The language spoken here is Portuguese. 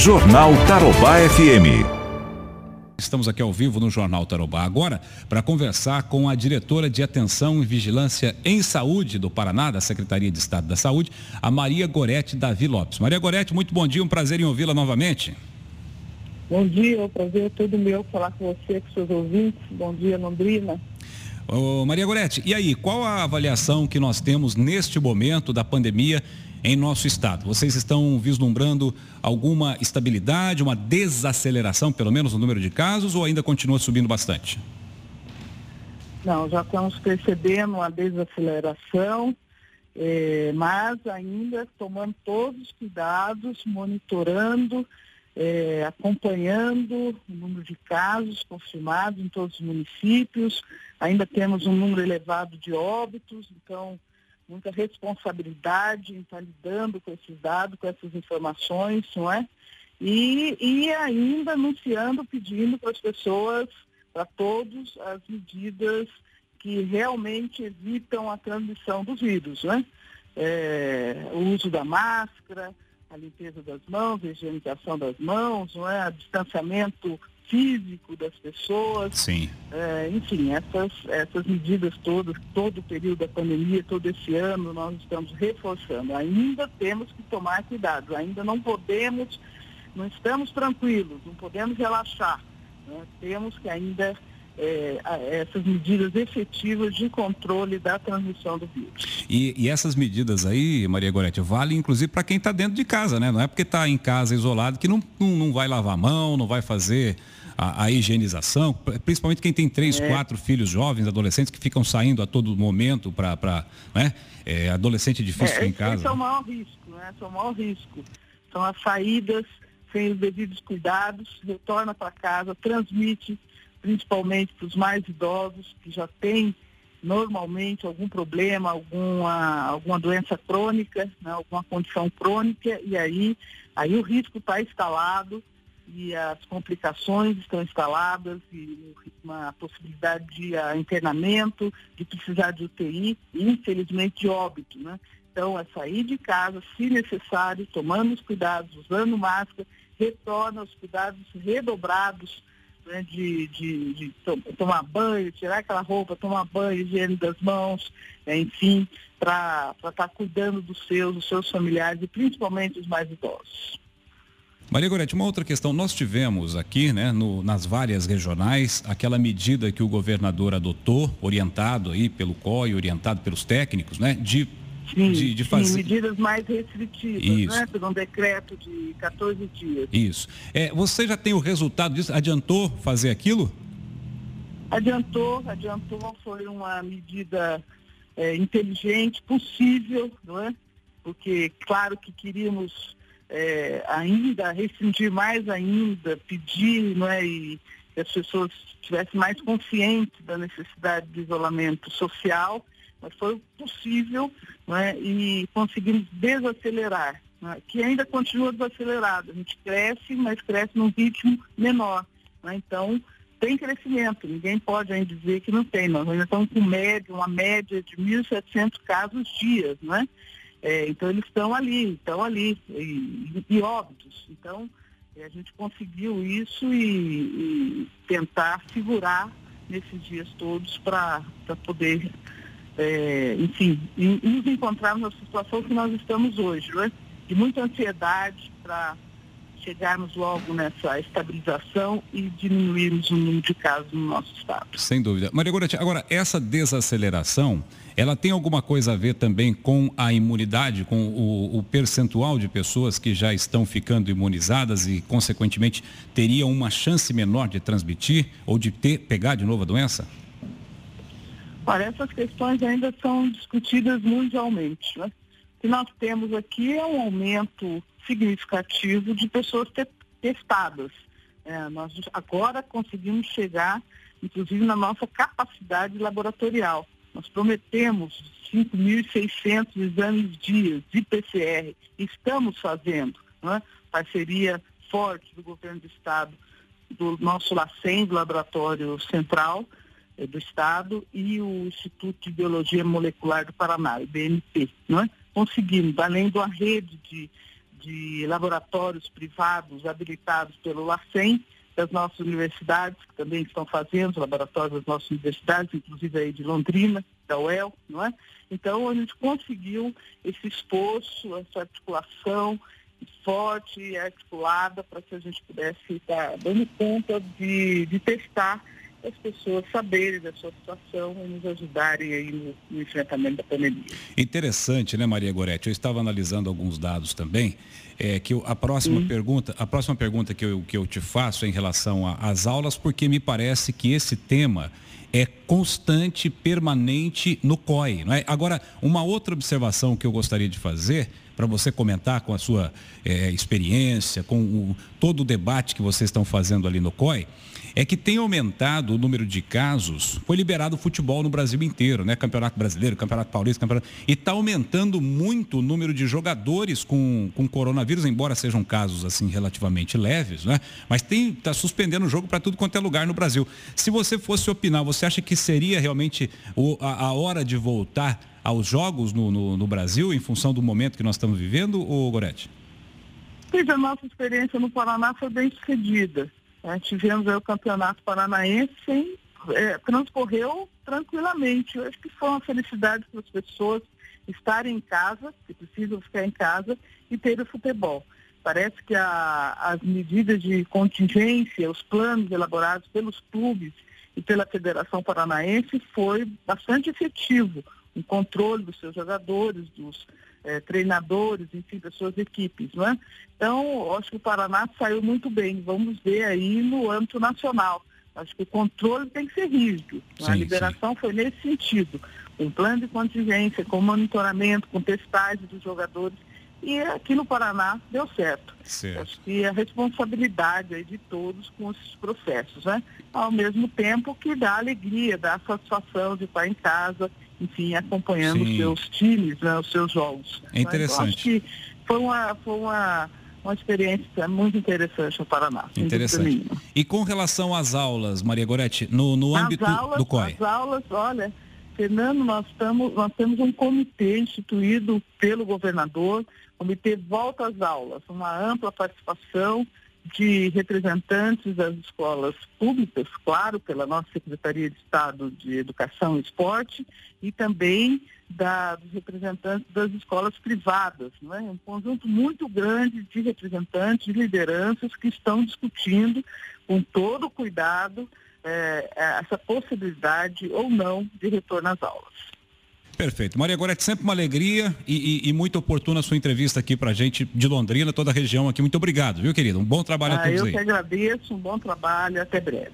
Jornal Tarobá FM. Estamos aqui ao vivo no Jornal Tarobá agora para conversar com a diretora de Atenção e Vigilância em Saúde do Paraná, da Secretaria de Estado da Saúde, a Maria Gorete Davi Lopes. Maria Gorete, muito bom dia, um prazer em ouvi-la novamente. Bom dia, é um prazer é todo meu falar com você, com seus ouvintes. Bom dia, Londrina. Ô, Maria Gorete, e aí, qual a avaliação que nós temos neste momento da pandemia em nosso estado? Vocês estão vislumbrando alguma estabilidade, uma desaceleração, pelo menos no número de casos, ou ainda continua subindo bastante? Não, já estamos percebendo uma desaceleração, é, mas ainda tomando todos os cuidados, monitorando, é, acompanhando o número de casos confirmados em todos os municípios. Ainda temos um número elevado de óbitos, então muita responsabilidade em estar lidando com esses dados, com essas informações, não é? E, e ainda anunciando, pedindo para as pessoas, para todos, as medidas que realmente evitam a transmissão dos vírus, né? É, o uso da máscara, a limpeza das mãos, a higienização das mãos, não é? O distanciamento físico das pessoas. Sim. É, enfim, essas, essas medidas todas, todo o período da pandemia, todo esse ano, nós estamos reforçando. Ainda temos que tomar cuidado, ainda não podemos, não estamos tranquilos, não podemos relaxar. Né? Temos que ainda é, essas medidas efetivas de controle da transmissão do vírus. E, e essas medidas aí, Maria Gorete, vale inclusive para quem está dentro de casa, né? Não é porque está em casa isolado que não, não, não vai lavar a mão, não vai fazer a, a higienização, principalmente quem tem três, é. quatro filhos jovens, adolescentes, que ficam saindo a todo momento para. Né? É, adolescente difícil é, em casa. Esse é o maior risco, né? Esse é o maior risco. São as saídas sem os devidos cuidados, retorna para casa, transmite, principalmente para os mais idosos, que já têm normalmente algum problema, alguma, alguma doença crônica, né, alguma condição crônica, e aí, aí o risco está instalado e as complicações estão instaladas e uma possibilidade de uh, internamento, de precisar de UTI e, infelizmente, de óbito, né? Então, é sair de casa, se necessário, tomando os cuidados, usando máscara, retorna aos cuidados redobrados né, de, de, de to tomar banho, tirar aquela roupa, tomar banho, higiene das mãos, é, enfim, para estar tá cuidando dos seus, dos seus familiares e principalmente os mais idosos. Maria Gorete, uma outra questão. Nós tivemos aqui, né, no, nas várias regionais, aquela medida que o governador adotou, orientado aí pelo COI, orientado pelos técnicos, né, de Sim, de, de fazer... sim, medidas mais restritivas, Isso. né? Por um decreto de 14 dias. Isso. É, você já tem o resultado disso? Adiantou fazer aquilo? Adiantou, adiantou, foi uma medida é, inteligente, possível, não é? Porque, claro que queríamos é, ainda restringir mais ainda, pedir não é, e que as pessoas estivessem mais conscientes da necessidade de isolamento social, mas foi possível não é, e conseguimos desacelerar, é, que ainda continua desacelerado. A gente cresce, mas cresce num ritmo menor. É, então, tem crescimento, ninguém pode ainda dizer que não tem. Nós ainda estamos com média, uma média de 1.700 casos dias, não é? É, então eles estão ali, estão ali, e, e, óbitos. Então a gente conseguiu isso e, e tentar segurar nesses dias todos para poder, é, enfim, nos encontrarmos na situação que nós estamos hoje, né? de muita ansiedade para chegarmos logo nessa estabilização e diminuirmos o número de casos no nosso estado. Sem dúvida. Maria Gorete, agora essa desaceleração, ela tem alguma coisa a ver também com a imunidade, com o, o percentual de pessoas que já estão ficando imunizadas e, consequentemente, teriam uma chance menor de transmitir ou de ter, pegar de novo a doença? Olha, essas questões ainda são discutidas mundialmente. Né? O que nós temos aqui é um aumento significativo de pessoas testadas. É, nós agora conseguimos chegar, inclusive, na nossa capacidade laboratorial. Nós prometemos 5.600 exames dias de PCR. Estamos fazendo. Né? Parceria forte do governo do Estado, do nosso LACEN, do Laboratório Central do Estado, e o Instituto de Biologia Molecular do Paraná, o BNP. Né? Conseguimos, além uma rede de de laboratórios privados habilitados pelo LACEN, das nossas universidades, que também estão fazendo laboratórios das nossas universidades, inclusive aí de Londrina, da UEL, não é? Então a gente conseguiu esse esforço, essa articulação forte e articulada para que a gente pudesse estar dando conta de, de testar as pessoas saberem da sua situação e nos ajudarem aí no, no, enfrentamento da pandemia. Interessante, né, Maria Goretti? Eu estava analisando alguns dados também. É, que eu, a próxima pergunta, a próxima pergunta que eu, que eu te faço é em relação às aulas, porque me parece que esse tema é constante, permanente no COI. Não é? Agora, uma outra observação que eu gostaria de fazer, para você comentar com a sua é, experiência, com o, todo o debate que vocês estão fazendo ali no COI, é que tem aumentado o número de casos. Foi liberado o futebol no Brasil inteiro, né? Campeonato Brasileiro, Campeonato Paulista, Campeonato... E está aumentando muito o número de jogadores com, com coronavírus, embora sejam casos assim relativamente leves, né? Mas está suspendendo o jogo para tudo quanto é lugar no Brasil. Se você fosse opinar, você acha que seria realmente o, a, a hora de voltar aos jogos no, no, no, Brasil, em função do momento que nós estamos vivendo, ou Gorete? Pois a nossa experiência no Paraná foi bem sucedida. É, tivemos o Campeonato Paranaense sem, é, transcorreu tranquilamente. Eu acho que foi uma felicidade para as pessoas estarem em casa, que precisam ficar em casa, e ter o futebol. Parece que a, as medidas de contingência, os planos elaborados pelos clubes e pela Federação Paranaense foi bastante efetivo. O controle dos seus jogadores, dos é, treinadores, enfim, das suas equipes, não é? Então, acho que o Paraná saiu muito bem. Vamos ver aí no âmbito nacional. Acho que o controle tem que ser rígido. Sim, a liberação sim. foi nesse sentido. Com plano de contingência, com monitoramento, com testagem dos jogadores. E aqui no Paraná deu certo. certo. Acho que a responsabilidade aí de todos com esses processos, né? Ao mesmo tempo que dá alegria, dá satisfação de estar em casa enfim, acompanhando os seus times, né, os seus jogos. É interessante. acho que foi uma, foi uma, uma experiência muito interessante no Paraná. Interessante. E com relação às aulas, Maria Goretti, no, no âmbito aulas, do COI? As aulas, olha, Fernando, nós, estamos, nós temos um comitê instituído pelo governador, comitê Volta às Aulas, uma ampla participação de representantes das escolas públicas, claro, pela nossa Secretaria de Estado de Educação e Esporte, e também da, dos representantes das escolas privadas. Não é? Um conjunto muito grande de representantes, de lideranças que estão discutindo com todo cuidado é, essa possibilidade ou não de retorno às aulas. Perfeito. Maria Gorete, sempre uma alegria e, e, e, muito oportuna a sua entrevista aqui para a gente de Londrina, toda a região aqui. Muito obrigado, viu, querido? Um bom trabalho ah, a todos eu aí. Eu que agradeço, um bom trabalho, até breve.